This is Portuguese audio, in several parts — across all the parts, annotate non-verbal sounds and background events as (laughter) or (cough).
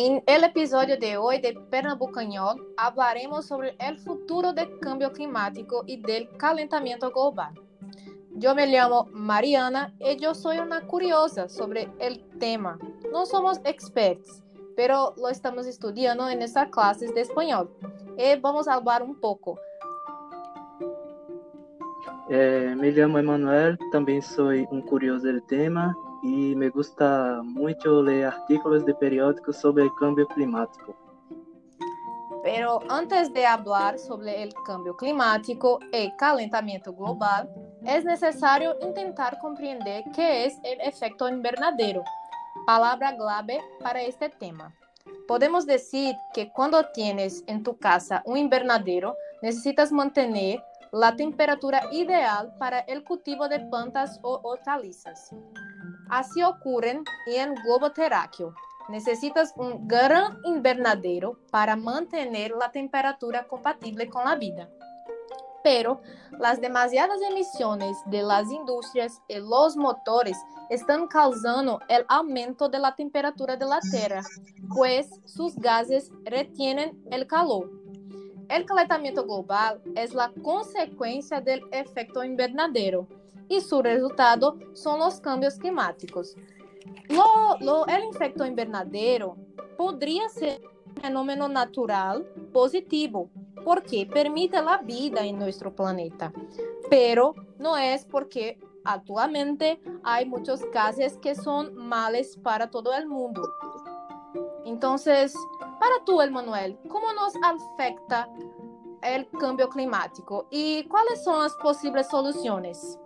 En el episodio de hoy de Pernambucañol hablaremos sobre el futuro del cambio climático y del calentamiento global. Yo me llamo Mariana y yo soy una curiosa sobre el tema. No somos expertos, pero lo estamos estudiando en estas clases de español. Y vamos a hablar un poco. Eh, me llamo Emanuel, también soy un curioso del tema y me gusta mucho leer artículos de periódicos sobre el cambio climático. Pero antes de hablar sobre el cambio climático y calentamiento global, es necesario intentar comprender qué es el efecto invernadero, palabra clave para este tema. Podemos decir que cuando tienes en tu casa un invernadero, necesitas mantener la temperatura ideal para el cultivo de plantas o hortalizas. Así ocurre en globo terráqueo. Necesitas un gran invernadero para mantener la temperatura compatible con la vida. Pero las demasiadas emisiones de las industrias y los motores están causando el aumento de la temperatura de la Tierra, pues sus gases retienen el calor. El calentamiento global es la consecuencia del efecto invernadero y su resultado son los cambios climáticos. Lo, lo, el efecto invernadero podría ser un fenómeno natural positivo, porque permite la vida en nuestro planeta, pero no es porque actualmente hay muchos gases que son males para todo el mundo. Entonces, para tú, Emanuel, ¿cómo nos afecta el cambio climático y cuáles son las posibles soluciones?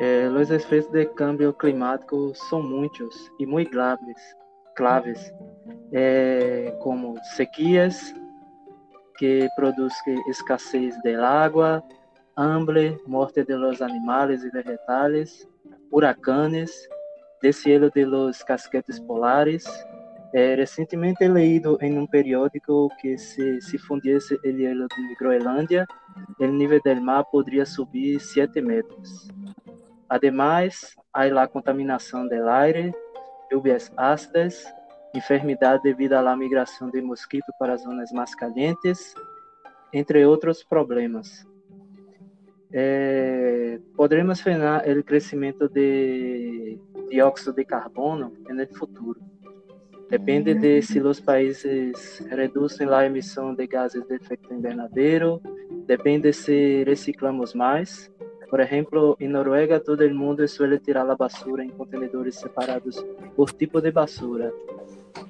Eh, los efectos del cambio climático son muchos y muy graves, claves, eh, como sequías que producen escasez del agua, hambre, muerte de los animales y vegetales, huracanes, deshielo de los casquetes polares. Eh, recentemente he leído en un periódico que si, si fundiese el hielo de Groenlandia, el nivel del mar podría subir 7 metros. Además, há a contaminação do aire, lluvias ácidas, enfermidade devido à migração de mosquitos para zonas mais calientes, entre outros problemas. É, poderemos frenar o crescimento de dióxido de carbono no futuro. Depende de se os países reduzem a emissão de gases de efeito invernadero, depende se reciclamos mais, por ejemplo, en Noruega todo el mundo suele tirar la basura en contenedores separados por tipo de basura.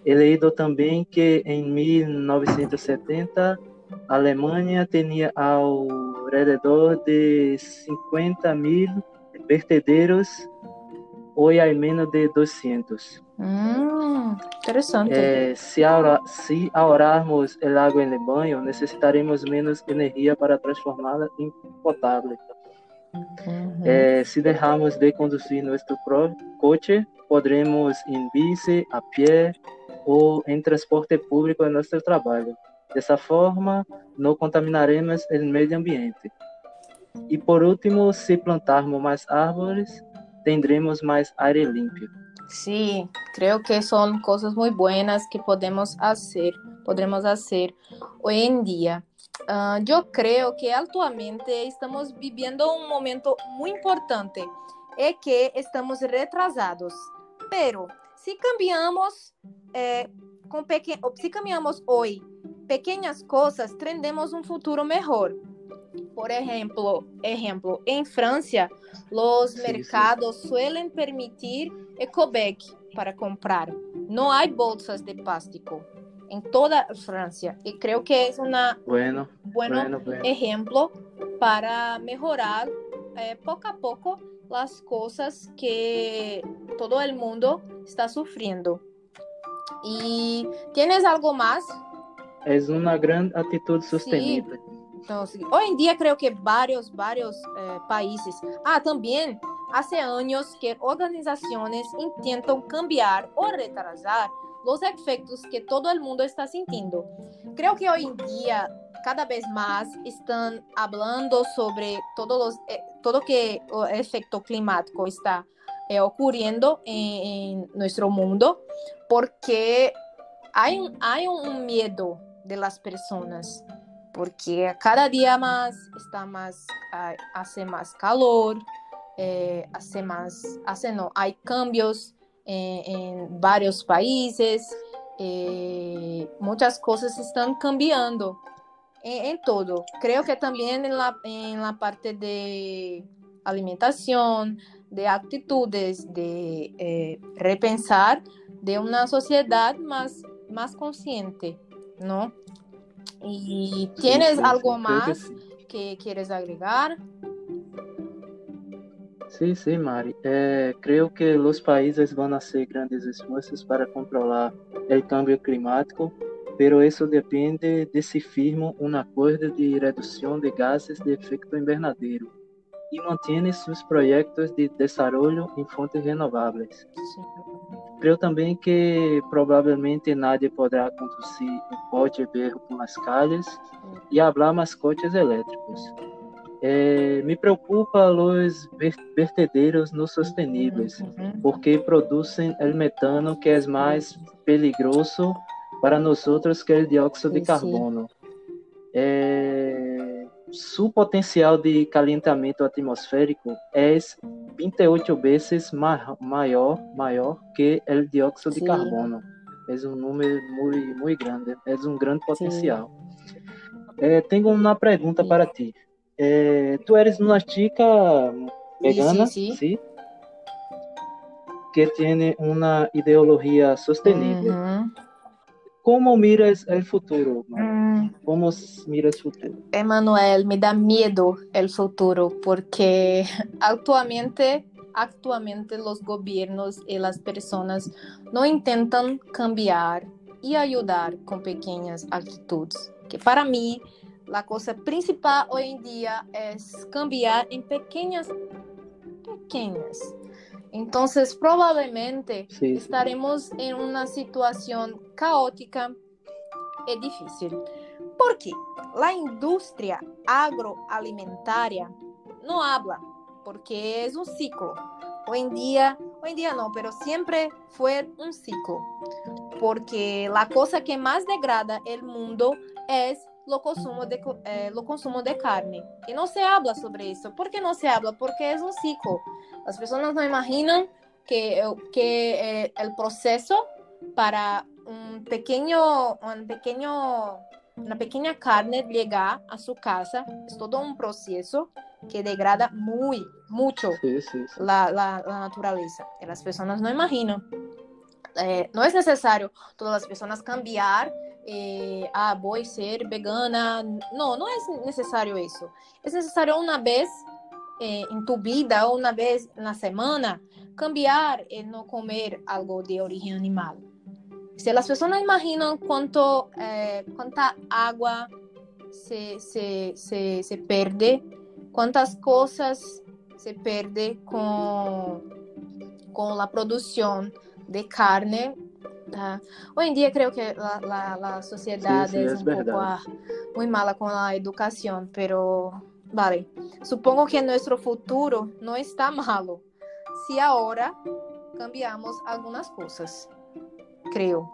He leído también que en 1970 Alemania tenía alrededor de 50 mil vertederos, hoy hay menos de 200. Mm, interesante. Eh, si, ahora, si ahorrarmos el agua en el baño, necesitaremos menos energía para transformarla en potable. Uhum. É, se deixarmos de conduzir nosso coche, poderemos em bici, a pé ou em transporte público em nosso trabalho. Dessa forma, não contaminaremos o meio ambiente. E por último, se plantarmos mais árvores, teremos mais ar limpo. Sí, creo que son cosas muy buenas que podemos hacer, podremos hacer hoy en día. Uh, yo creo que actualmente estamos viviendo un momento muy importante es que estamos retrasados, pero si cambiamos eh, con si cambiamos hoy pequeñas cosas, tendremos un futuro mejor. Por ejemplo, en Francia, los sí, mercados sí. suelen permitir ecobag para comprar. No hay bolsas de plástico en toda Francia y creo que es un bueno, bueno, bueno, bueno, ejemplo para mejorar eh, poco a poco las cosas que todo el mundo está sufriendo. ¿Y tienes algo más? Es una gran actitud sostenible. Sí. Entonces, hoy en día creo que varios, varios eh, países. Ah, también hace años que organizaciones intentan cambiar o retrasar los efectos que todo el mundo está sintiendo. Creo que hoy en día cada vez más están hablando sobre todos los, eh, todo que el efecto climático está eh, ocurriendo en, en, nuestro mundo porque hay hay un miedo de las personas porque cada día más está más, hace más calor, eh, hace más, hace no, hay cambios en, en varios países, eh, muchas cosas están cambiando en, en, todo. Creo que también en la, en la parte de alimentación, de actitudes, de eh, repensar de una sociedad más, más consciente, ¿no? ¿Y tienes sí, sí, algo más que, que, quieres agregar? Sí, sí, Mari. Eh, creo que los países a hacer grandes esfuerzos para controlar el cambio climático, pero eso depende de si firman un acuerdo de reducción de gases de efecto invernadero y mantienen sus proyectos de desarrollo en fuentes renovables. Creo também que provavelmente nadie podrá conduzir um pote berro por las calles e hablar mascotes elétricos. É, me preocupa os vertedeiros não sosteníveis, porque produzem o metano que é mais peligroso para nós outros que o dióxido de carbono. É, seu potencial de calentamento atmosférico é 28 vezes maior, maior que o dióxido de carbono. É um número muito, muito grande, é um grande potencial. É, tenho uma pergunta para ti. É, tu eres uma chica vegana, sim, sim. que tem uma ideologia sustentável. Uhum. Como miras o futuro? Mm. Como miras o futuro? Emanuel, me dá medo o futuro porque atualmente (laughs) actualmente os governos e as pessoas não intentam cambiar e ajudar com pequenas atitudes. Que para mim, a coisa principal hoje em dia é cambiar em pequenas, pequenas Entonces, probablemente sí. estaremos en una situación caótica y difícil. Porque la industria agroalimentaria no habla, porque es un ciclo. Hoy en día, hoy en día no, pero siempre fue un ciclo. Porque la cosa que más degrada el mundo es lo consumo de, eh, lo consumo de carne. Y no se habla sobre eso. ¿Por qué no se habla? Porque es un ciclo. Las personas no imaginan que, que eh, el proceso para un pequeño, un pequeño, una pequeña carne llegar a su casa es todo un proceso que degrada muy, mucho sí, sí, sí. La, la, la, naturaleza. Y las personas no imaginan. Eh, no es necesario todas las personas cambiar eh, ah, voy a ser vegana. No, no es necesario eso. Es necesario una vez eh, en tu vida o vez en la semana cambiar el no comer algo de origen animal. Si las personas imaginan cuánto, eh, cuánta agua se, se, se, se, pierde, cuántas cosas se pierde con, con la producción de carne Tá. Hoje em dia, creio que a sociedade é um pouco ah, muito mala com a educação, pero vale. Supongo que nosso futuro não está malo se agora cambiamos algumas coisas, creio.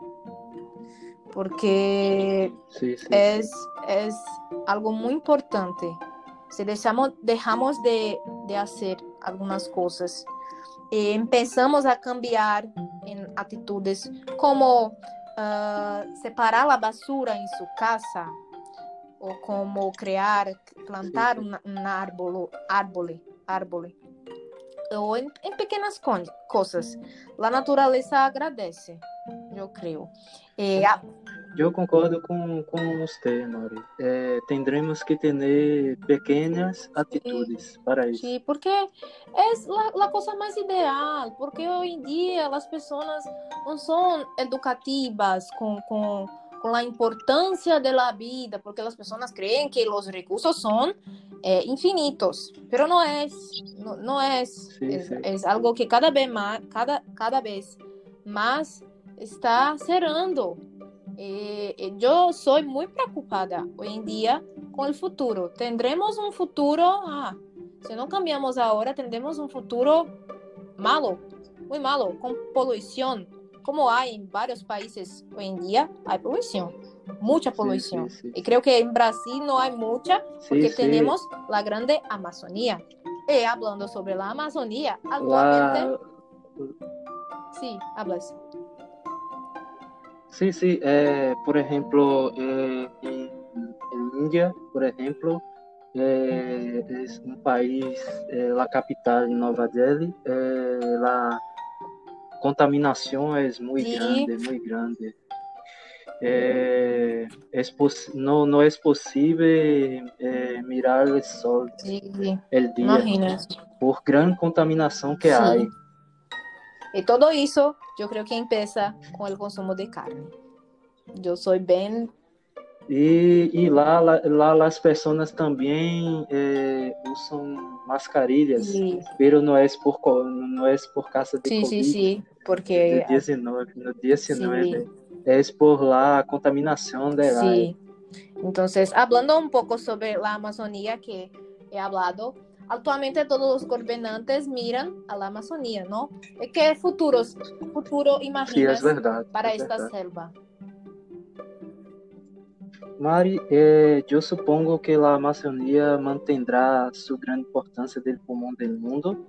Porque sí, sí. é, é algo muito importante. Se deixamos, deixamos de, de fazer algumas coisas e empezamos a cambiar atitudes como uh, separar a basura em sua casa ou como criar, plantar um, um árbol, árvore, árvore ou em, em pequenas coisas. A natureza agradece, eu creio. E a, Eu concordo com, com você, Mari. É, tendremos que ter pequenas atitudes para isso. Sim, porque é a coisa mais ideal. Porque hoje em dia as pessoas não são educativas com, com, com a importância da vida, porque as pessoas creem que os recursos são é, infinitos, mas não é, não, não é, sim, é, sim. é algo que cada vez mais, cada, cada vez mais está cerrando E, e eu sou muito preocupada hoje em dia com o futuro. Tendremos um futuro, ah, se não cambiamos agora, tendremos um futuro malo, muy malo, con polución, como hay en varios países hoy en día, hay polución, mucha polución. Sí, sí, sí. Y creo que en Brasil no hay mucha, porque tenemos la grande Amazonía. Y hablando sobre la Amazonía, actualmente, La- sí, hablas. Sí, sí. eh, por ejemplo, eh, en, en India, por ejemplo, eh, es un país, la capital, Nova Delhi, la contaminación es muy Sí. grande, muy grande. Eh, es pos- no, no es posible eh, mirar el sol Sí, el día imaginas. por gran contaminación que Sí. hay. Y todo eso, yo creo que empieza con el consumo de carne. Yo soy bien E, e lá, lá, lá las personas também eh, usam mascarilhas, Sí, pero não é por, por causa de sí, sí, Covid, sí, porque 19, no 19, Sí. é por lá a contaminação del aire. sí. Entonces, hablando un poco sobre la Amazonía que he hablado, actualmente todos los gobernantes miran a la Amazonía, ¿no? ¿Y ¿Qué futuros, futuro verdade. para esta selva? Mari, eh, eu supongo que a Amazônia mantendrá sua grande importância pulmão do mundo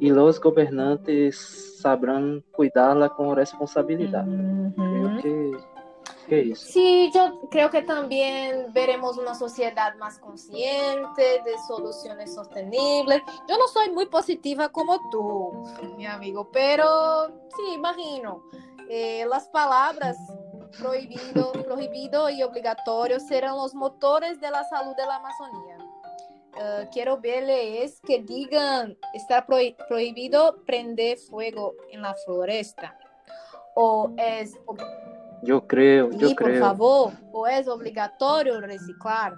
e os governantes sabrão cuidá-la com responsabilidade. Ujú. Creo que, Sí, yo creo que también veremos una sociedad más consciente de soluciones sostenibles. Yo no soy muy positiva como tú, mi amigo, pero sí, imagino. Eh, las palabras prohibido, prohibido y obligatorio serán los motores de la salud de la Amazonía. Eh, quiero verles que digan, está prohi- prohibido prender fuego en la floresta. O es Eu creio, eu y por creio. favor, o es obligatorio reciclar.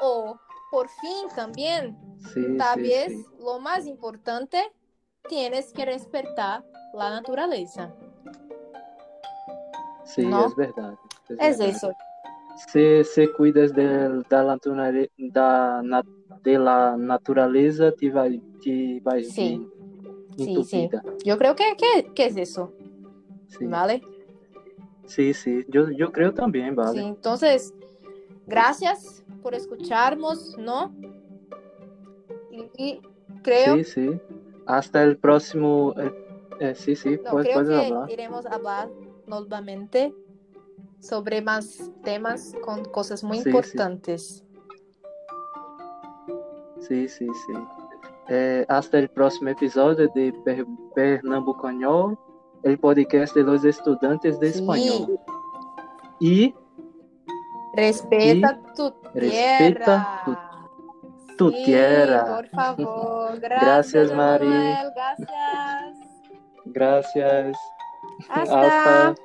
O, por fin, también, Sim, tal sim, vez sim. lo más importante, tienes que respetar la naturaleza. Sim, Não? é verdade. Es verdade. eso. Se, se cuidas de, da, naturale- da, na, de la naturaleza, te vai, te vai Sim. vir Sim, entupida. Yo creo que, que, que es eso, Sim, ¿vale? Sim, sim. Eu, eu creio também, vale. Sí, entonces, gracias por escucharnos, ¿no? Y, y creo, Sim, sim. Hasta el próximo. eh, eh, sim, sim, no, creo que falar. iremos hablar nuevamente sobre más temas con cosas muy Sí, sí. importantes. Sim, sim, sim. Eh, hasta el próximo episódio de per Pernambucanol, el podcast de los estudantes de Sí. español. Y Respeta tu respeta tierra. tu Sí, tierra. Por favor. (laughs) Gracias, Gracias, Mari. Gracias. gracias. Hasta. Hasta.